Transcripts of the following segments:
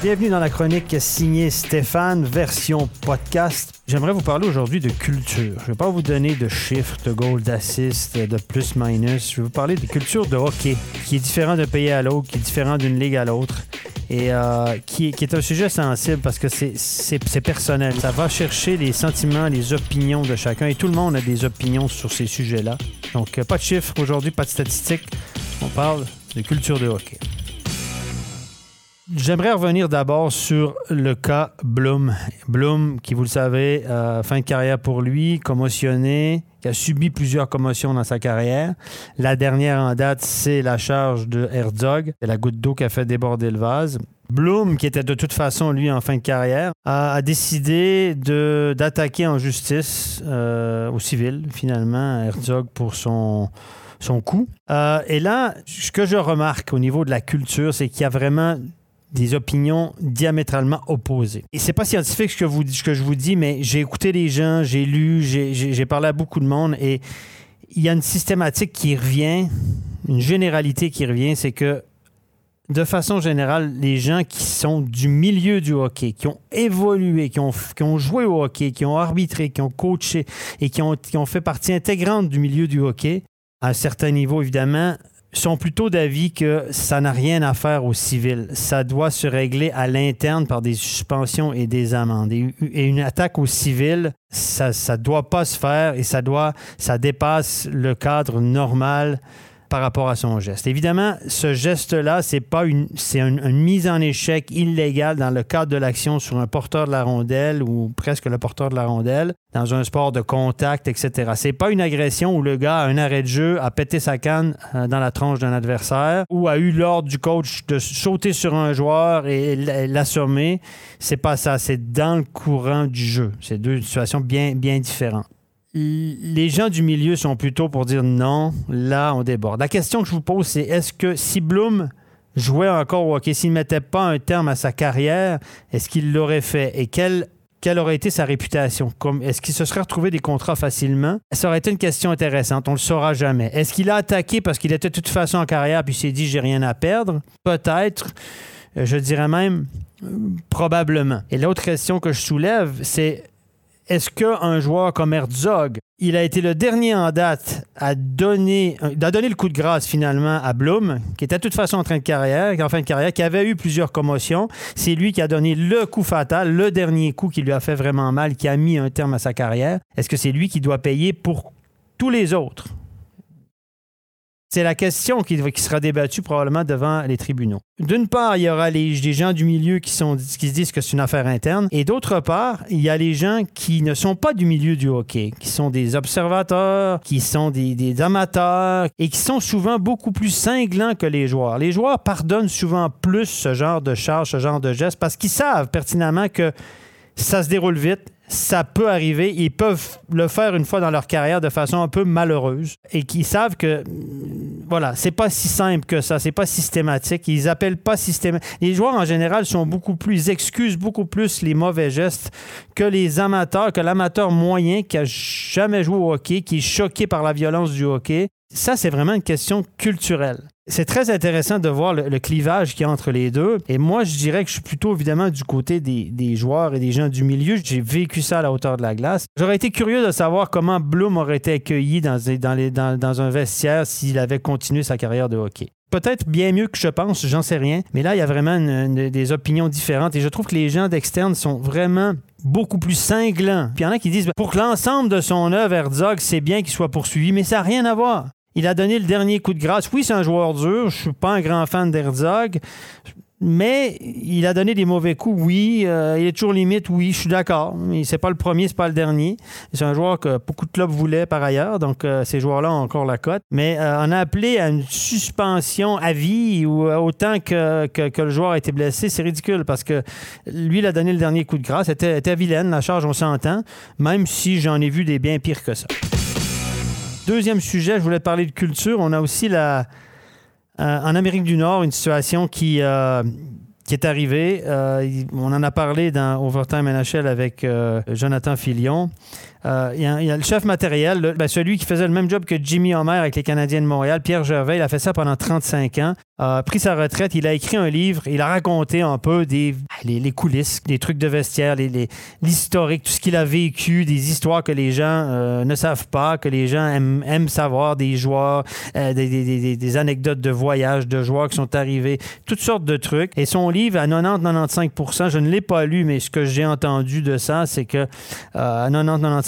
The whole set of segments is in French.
Bienvenue dans la chronique signée Stéphane, version podcast. J'aimerais vous parler aujourd'hui de culture. Je ne vais pas vous donner de chiffres, de goal d'assist, de plus-minus. Je vais vous parler de culture de hockey, qui est différent d'un pays à l'autre, qui est différent d'une ligue à l'autre et euh, qui, qui, est un sujet sensible parce que c'est personnel. Ça va chercher les sentiments, les opinions de chacun et tout le monde a des opinions sur ces sujets-là. Donc, euh, pas de chiffres aujourd'hui, pas de statistiques. On parle de culture de hockey. J'aimerais revenir d'abord sur le cas Bloom. Bloom, qui vous le savez, euh, fin de carrière pour lui, commotionné, qui a subi plusieurs commotions dans sa carrière. La dernière en date, c'est la charge de Herzog, la goutte d'eau qui a fait déborder le vase. Bloom, qui était de toute façon, lui, en fin de carrière, a, décidé d'attaquer en justice euh, au civil, finalement, Herzog pour son, son coup. Euh, et là, ce que je remarque au niveau de la culture, c'est qu'il y a vraiment des opinions diamétralement opposées. Et c'est pas scientifique ce que, vous, je vous dis, mais j'ai écouté les gens, j'ai lu, j'ai parlé à beaucoup de monde et il y a une systématique qui revient, une généralité qui revient, c'est que de façon générale, les gens qui sont du milieu du hockey, qui ont évolué, qui ont, qui ont joué au hockey, qui ont arbitré, qui ont coaché et qui ont, qui ont fait partie intégrante du milieu du hockey, à un certain niveau évidemment, sont plutôt d'avis que ça n'a rien à faire au civil. Ça doit se régler à l'interne par des suspensions et des amendes. Et, une attaque au civil, ça ne doit pas se faire et ça doit, ça dépasse le cadre normal par rapport à son geste. Évidemment, ce geste-là, c'est pas une, mise en échec illégale dans le cadre de l'action sur un porteur de la rondelle ou presque le porteur de la rondelle dans un sport de contact, etc. C'est pas une agression où le gars a un arrêt de jeu, a pété sa canne euh, dans la tronche d'un adversaire ou a eu l'ordre du coach de sauter sur un joueur et l'assommer. C'est pas ça. C'est dans le courant du jeu. C'est deux situations bien, bien différentes les gens du milieu sont plutôt pour dire non, là, on déborde. La question que je vous pose, c'est est-ce que si Bloom jouait encore au hockey, s'il ne mettait pas un terme à sa carrière, est-ce qu'il l'aurait fait? Et quelle, quelle aurait été sa réputation? est-ce qu'il se serait retrouvé des contrats facilement? Ça aurait été une question intéressante. On ne le saura jamais. Est-ce qu'il a attaqué parce qu'il était de toute façon en carrière puis s'est dit j'ai rien à perdre? Peut-être. Je dirais même probablement. Et l'autre question que je soulève, c'est est-ce qu'un joueur comme Herzog, il a été le dernier en date à donner, le coup de grâce finalement à Blum, qui était de toute façon en train de carrière, en fin de carrière, qui avait eu plusieurs commotions. C'est lui qui a donné le coup fatal, le dernier coup qui lui a fait vraiment mal, qui a mis un terme à sa carrière. Est-ce que c'est lui qui doit payer pour tous les autres? C'est la question qui, sera débattue probablement devant les tribunaux. D'une part, il y aura les, gens du milieu qui se disent que c'est une affaire interne. Et d'autre part, il y a les gens qui ne sont pas du milieu du hockey, qui sont des observateurs, qui sont des, des amateurs et qui sont souvent beaucoup plus cinglants que les joueurs. Les joueurs pardonnent souvent plus ce genre de charge, ce genre de geste, parce qu'ils savent pertinemment que ça se déroule vite, ça peut arriver. Ils peuvent le faire une fois dans leur carrière de façon un peu malheureuse et qu'ils savent que, voilà, c'est pas si simple que ça, c'est pas systématique. Ils appellent pas systématique. Les joueurs en général sont beaucoup plus, excusent beaucoup plus les mauvais gestes que les amateurs, que l'amateur moyen qui a jamais joué au hockey, qui est choqué par la violence du hockey. Ça, c'est vraiment une question culturelle. C'est très intéressant de voir le, clivage qu'il y entre les deux. Et moi, je dirais que je suis plutôt évidemment du côté des, joueurs et des gens du milieu. J'ai vécu ça à la hauteur de la glace. J'aurais été curieux de savoir comment Bloom aurait été accueilli dans, un vestiaire s'il avait continué sa carrière de hockey peut-être bien mieux que je pense, j'en sais rien. Mais là, il y a vraiment des opinions différentes et je trouve que les gens d'externe sont vraiment beaucoup plus cinglants. Puis il y en a qui disent, pour l'ensemble de son œuvre, Herzog, c'est bien qu'il soit poursuivi, mais ça n'a rien à voir. Il a donné le dernier coup de grâce. Oui, c'est un joueur dur. Je ne suis pas un grand fan d'Herzog. Mais il a donné des mauvais coups, oui. Euh, il est toujours limite, oui, je suis d'accord. Mais c'est pas le premier, c'est pas le dernier. C'est un joueur que beaucoup de clubs voulaient par ailleurs, donc euh, ces joueurs-là ont encore la cote. Mais euh, on a appelé à une suspension à vie ou autant que, le joueur a été blessé, c'est ridicule parce que lui, il a donné le dernier coup de grâce. C'était, était vilaine, la charge, on s'entend, même si j'en ai vu des bien pires que ça. Deuxième sujet, je voulais parler de culture. On a aussi la, euh, en Amérique du Nord une situation qui, euh, qui est arrivée. Euh, on en a parlé dans Overtime NHL avec Jonathan Filion. Il y, a, le chef matériel, ben, celui qui faisait le même job que Jimmy Homer avec les Canadiens de Montréal, Pierre Gervais, il a fait ça pendant 35 ans. a pris sa retraite, il a écrit un livre, il a raconté un peu des, les, coulisses, des trucs de vestiaire, l'historique, tout ce qu'il a vécu, des histoires que les gens euh, ne savent pas, que les gens aiment, savoir, des joueurs, euh, des, anecdotes de voyage, de joueurs qui sont arrivés, toutes sortes de trucs. Et son livre, à 90-95 je ne l'ai pas lu, mais ce que j'ai entendu de ça, c'est que euh, à 90-95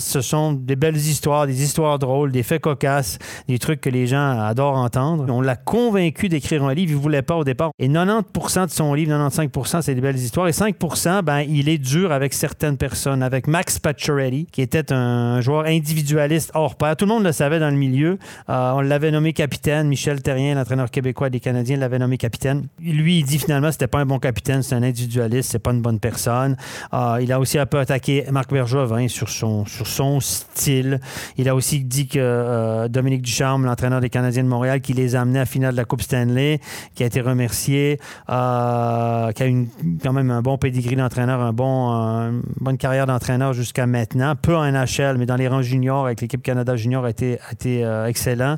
ce sont des belles histoires, des histoires drôles, des faits cocasses, des trucs que les gens adorent entendre. On l'a convaincu d'écrire un livre. Il ne voulait pas au départ. Et 90 de son livre, 95% c'est des belles histoires. Et 5 ben, il est dur avec certaines personnes. Avec Max Pacioretty, qui était un joueur individualiste hors pair. Tout le monde le savait dans le milieu. Euh, on l'avait nommé capitaine. Michel Terrien, l'entraîneur québécois des Canadiens, l'avait nommé capitaine. Lui, il dit finalement, c'était pas un bon capitaine, c'est un individualiste, c'est pas une bonne personne. Euh, il a aussi un peu attaqué Marc Bergevin sur son, sur son style. Il a aussi dit que euh, Dominique Ducharme, l'entraîneur des Canadiens de Montréal, qui les a amenés à la finale de la Coupe Stanley, qui a été remercié, euh, qui a eu quand même un bon pedigree d'entraîneur, un bon, une bonne carrière d'entraîneur jusqu'à maintenant. Peu en NHL, mais dans les rangs juniors, avec l'équipe Canada Junior, a été, été euh, excellent.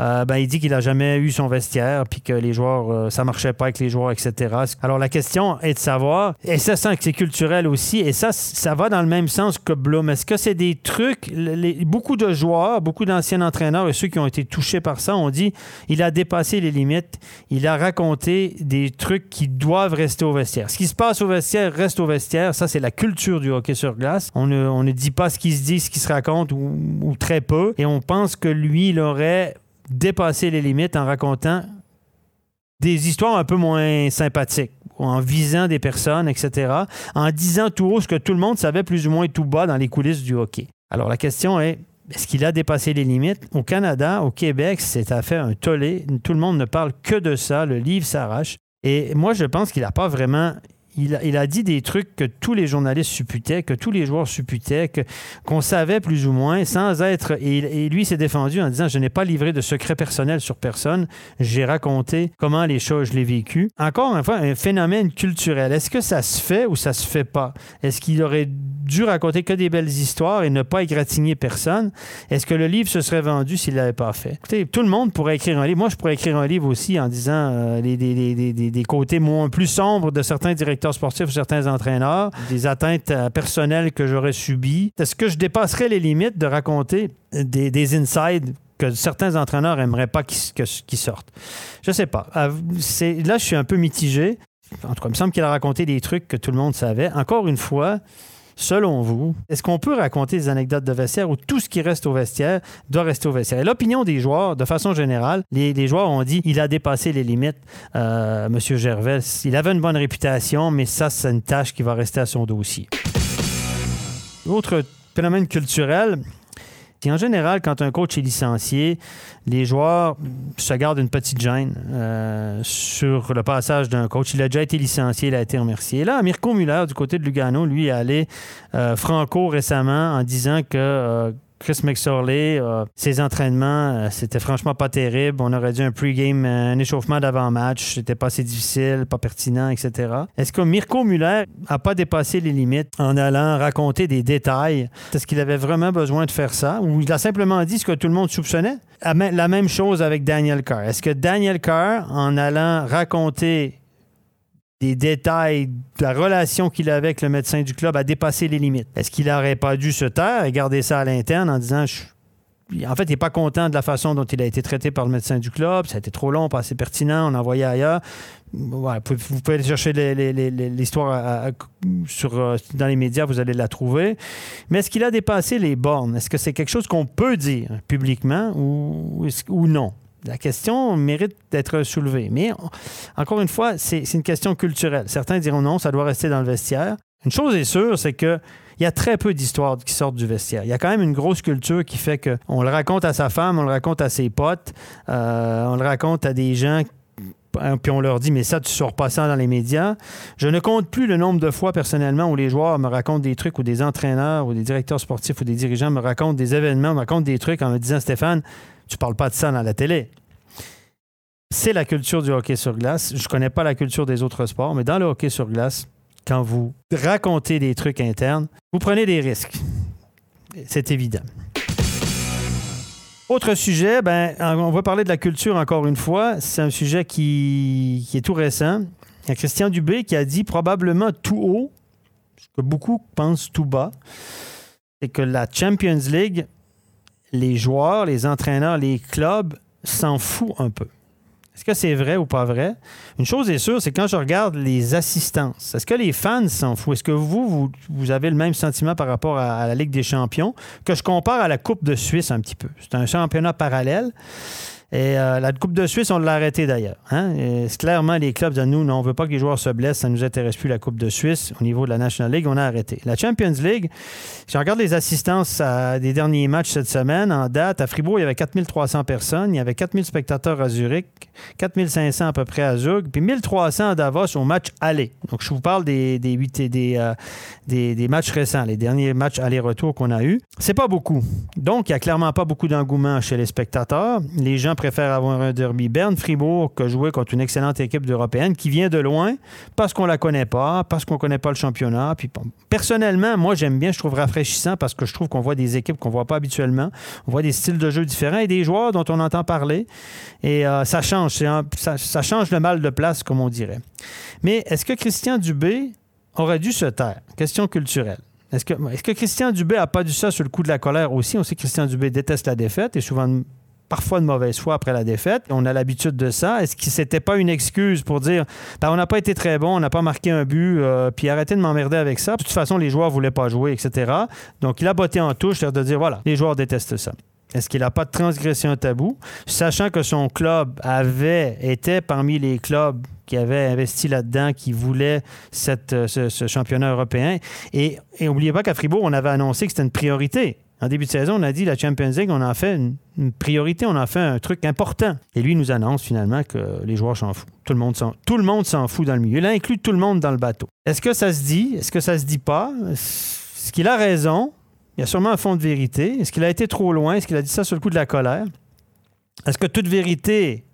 Euh, ben, il dit qu'il n'a jamais eu son vestiaire, puis que les joueurs, ça marchait pas avec les joueurs, etc. Alors la question est de savoir, et ça c'est culturel aussi, et ça, ça va dans le même sens que Blum. Est-ce que c'est des trucs, beaucoup de joueurs, beaucoup d'anciens entraîneurs et ceux qui ont été touchés par ça ont dit il a dépassé les limites, il a raconté des trucs qui doivent rester au vestiaire. Ce qui se passe au vestiaire reste au vestiaire. Ça, c'est la culture du hockey sur glace. On ne, dit pas ce qui se dit, ce qui se raconte ou, très peu. Et on pense que lui, il aurait dépassé les limites en racontant des histoires un peu moins sympathiques, en visant des personnes, etc., en disant tout haut ce que tout le monde savait plus ou moins tout bas dans les coulisses du hockey. Alors la question est, est-ce qu'il a dépassé les limites? Au Canada, au Québec, c'est à fait un tollé. Tout le monde ne parle que de ça. Le livre s'arrache. Et moi, je pense qu'il n'a pas vraiment il a, dit des trucs que tous les journalistes supputaient, que tous les joueurs supputaient, qu'on savait plus ou moins, sans être. Et, lui s'est défendu en disant Je n'ai pas livré de secret personnel sur personne. J'ai raconté comment les choses, je l'ai vécu. Encore une fois, un phénomène culturel. Est-ce que ça se fait ou ça se fait pas? Est-ce qu'il aurait dû raconter que des belles histoires et ne pas égratigner personne? Est-ce que le livre se serait vendu s'il l'avait pas fait? Écoutez, tout le monde pourrait écrire un livre. Moi, je pourrais écrire un livre aussi en disant euh, les, côtés moins, plus sombres de certains directeurs sportifs ou certains entraîneurs, des atteintes euh, personnelles que j'aurais subies. Est-ce que je dépasserais les limites de raconter des, des insides que certains entraîneurs aimeraient pas qu'ils sortent? Je sais pas. Euh, là, je suis un peu mitigé. En tout cas, il me semble qu'il a raconté des trucs que tout le monde savait. Encore une fois, selon vous, est-ce qu'on peut raconter des anecdotes de vestiaire où tout ce qui reste au vestiaire doit rester au vestiaire? Et l'opinion des joueurs, de façon générale, les, joueurs ont dit il a dépassé les limites, euh, M. Gervais. Il avait une bonne réputation, mais ça, c'est une tâche qui va rester à son dossier. Autre phénomène culturel, en général, quand un coach est licencié, les joueurs se gardent une petite gêne euh, sur le passage d'un coach. Il a déjà été licencié, il a été remercié. là, Mirko Muller, du côté de Lugano, lui, est allé euh, franco récemment en disant que euh, Chris McSorley, euh, ses entraînements, euh, c'était franchement pas terrible. On aurait dû un pre-game, un échauffement d'avant-match. C'était pas assez difficile, pas pertinent, etc. Est-ce que Mirko Muller a pas dépassé les limites en allant raconter des détails? Est-ce qu'il avait vraiment besoin de faire ça? Ou il a simplement dit ce que tout le monde soupçonnait? La même chose avec Daniel Carr. Est-ce que Daniel Carr, en allant raconter des détails de la relation qu'il avait avec le médecin du club a dépassé les limites. Est-ce qu'il n'aurait pas dû se taire et garder ça à l'interne en disant en fait, il n'est pas content de la façon dont il a été traité par le médecin du club. Ça a été trop long, pas assez pertinent. On envoyé ailleurs. vous, pouvez, chercher l'histoire euh, dans les médias, vous allez la trouver. Mais est-ce qu'il a dépassé les bornes? Est-ce que c'est quelque chose qu'on peut dire publiquement ou non? La question mérite d'être soulevée. Mais encore une fois, c'est une question culturelle. Certains diront non, ça doit rester dans le vestiaire. Une chose est sûre, c'est que il y a très peu d'histoires qui sortent du vestiaire. Il y a quand même une grosse culture qui fait qu'on le raconte à sa femme, on le raconte à ses potes, euh, on le raconte à des gens puis on leur dit, mais ça, tu sors pas ça dans les médias. Je ne compte plus le nombre de fois personnellement où les joueurs me racontent des trucs ou des entraîneurs ou des directeurs sportifs ou des dirigeants me racontent des événements, me racontent des trucs en me disant, Stéphane, tu parles pas de ça dans la télé. C'est la culture du hockey sur glace. Je connais pas la culture des autres sports, mais dans le hockey sur glace, quand vous racontez des trucs internes, vous prenez des risques. C'est évident. Autre sujet, ben, on va parler de la culture encore une fois. C'est un sujet qui, qui est tout récent. Il y a Christian Dubé qui a dit probablement tout haut, ce que beaucoup pensent tout bas, c'est que la Champions League, les joueurs, les entraîneurs, les clubs s'en foutent un peu. Est-ce que c'est vrai ou pas vrai? Une chose est sûre, c'est quand je regarde les assistances, est-ce que les fans s'en foutent? Est-ce que vous, vous, avez le même sentiment par rapport à, la Ligue des champions que je compare à la Coupe de Suisse un petit peu? C'est un championnat parallèle. Et euh, la Coupe de Suisse, on l'a arrêté d'ailleurs. Hein? clairement, les clubs de nous, non, on ne veut pas que les joueurs se blessent, ça ne nous intéresse plus la Coupe de Suisse. Au niveau de la National League, on a arrêté. La Champions League, si je regarde les assistances des derniers matchs cette semaine, en date, à Fribourg, il y avait 4300 personnes, il y avait 4000 spectateurs à Zurich, 4500 à peu près à Zug, puis 1300 à Davos au match aller. Donc, je vous parle des, des, euh, des, des, matchs récents, les derniers matchs aller-retour qu'on a eus. C'est pas beaucoup. Donc, il n'y a clairement pas beaucoup d'engouement chez les spectateurs. Les gens préfère avoir un derby Berne-Fribourg que jouer contre une excellente équipe d'Européenne qui vient de loin parce qu'on la connaît pas, parce qu'on connaît pas le championnat. Puis, personnellement, moi, j'aime bien, je trouve rafraîchissant parce que je trouve qu'on voit des équipes qu'on voit pas habituellement. On voit des styles de jeu différents et des joueurs dont on entend parler. Et euh, ça change. Ça, change le mal de place, comme on dirait. Mais est-ce que Christian Dubé aurait dû se taire? Question culturelle. Est-ce que, Christian Dubé n'a pas dû ça sur le coup de la colère aussi? On sait que Christian Dubé déteste la défaite et souvent parfois de mauvaise foi après la défaite. On a l'habitude de ça. Est-ce que c'était pas une excuse pour dire ben, on n'a pas été très bon, on n'a pas marqué un but, euh, puis arrêtez de m'emmerder avec ça. De toute façon, les joueurs voulaient pas jouer, etc. Donc, il a botté en touche, c'est de dire voilà, les joueurs détestent ça. Est-ce qu'il n'a pas de transgression tabou, sachant que son club avait été parmi les clubs qui avaient investi là-dedans, qui voulaient euh, ce, championnat européen. Et, n'oubliez pas qu'à Fribourg, on avait annoncé que c'était une priorité. En début de saison, on a dit la Champions League, on a fait une, priorité, on a fait un truc important. Et lui nous annonce finalement que les joueurs s'en foutent. Tout le monde s'en, tout le monde s'en fout dans le milieu. Il inclut tout le monde dans le bateau. Est-ce que ça se dit? Est-ce que ça se dit pas? Est-ce qu'il a raison? Il y a sûrement un fond de vérité. Est-ce qu'il a été trop loin? Est-ce qu'il a dit ça sur le coup de la colère? Est-ce que toute vérité,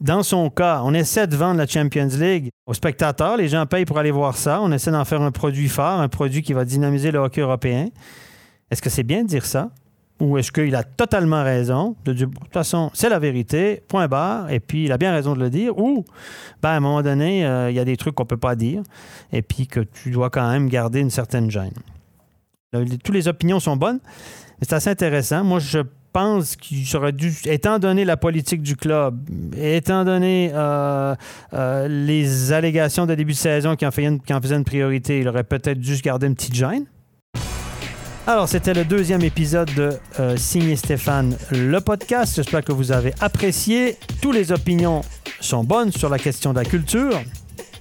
dans son cas, on essaie de vendre la Champions League aux spectateurs, les gens payent pour aller voir ça, on essaie d'en faire un produit fort, un produit qui va dynamiser le hockey européen. Est-ce que c'est bien de dire ça? Ou est-ce qu'il a totalement raison de dire, de toute façon, c'est la vérité, point barre, et puis il a bien raison de le dire, ou ben, à un moment donné, euh, il y a des trucs qu'on ne peut pas dire, et puis que tu dois quand même garder une certaine gêne. Toutes les opinions sont bonnes, c'est assez intéressant. Moi, je pense qu'il serait dû, étant donné la politique du club, étant donné euh, euh, les allégations de début de saison qui en, qui en faisaient une priorité, il aurait peut-être dû se garder une petite gêne. Alors, c'était le deuxième épisode de euh, Signé Stéphane, le podcast. J'espère que vous avez apprécié. Toutes les opinions sont bonnes sur la question de la culture.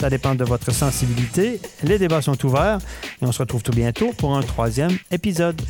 Ça dépend de votre sensibilité. Les débats sont ouverts et on se retrouve tout bientôt pour un troisième épisode.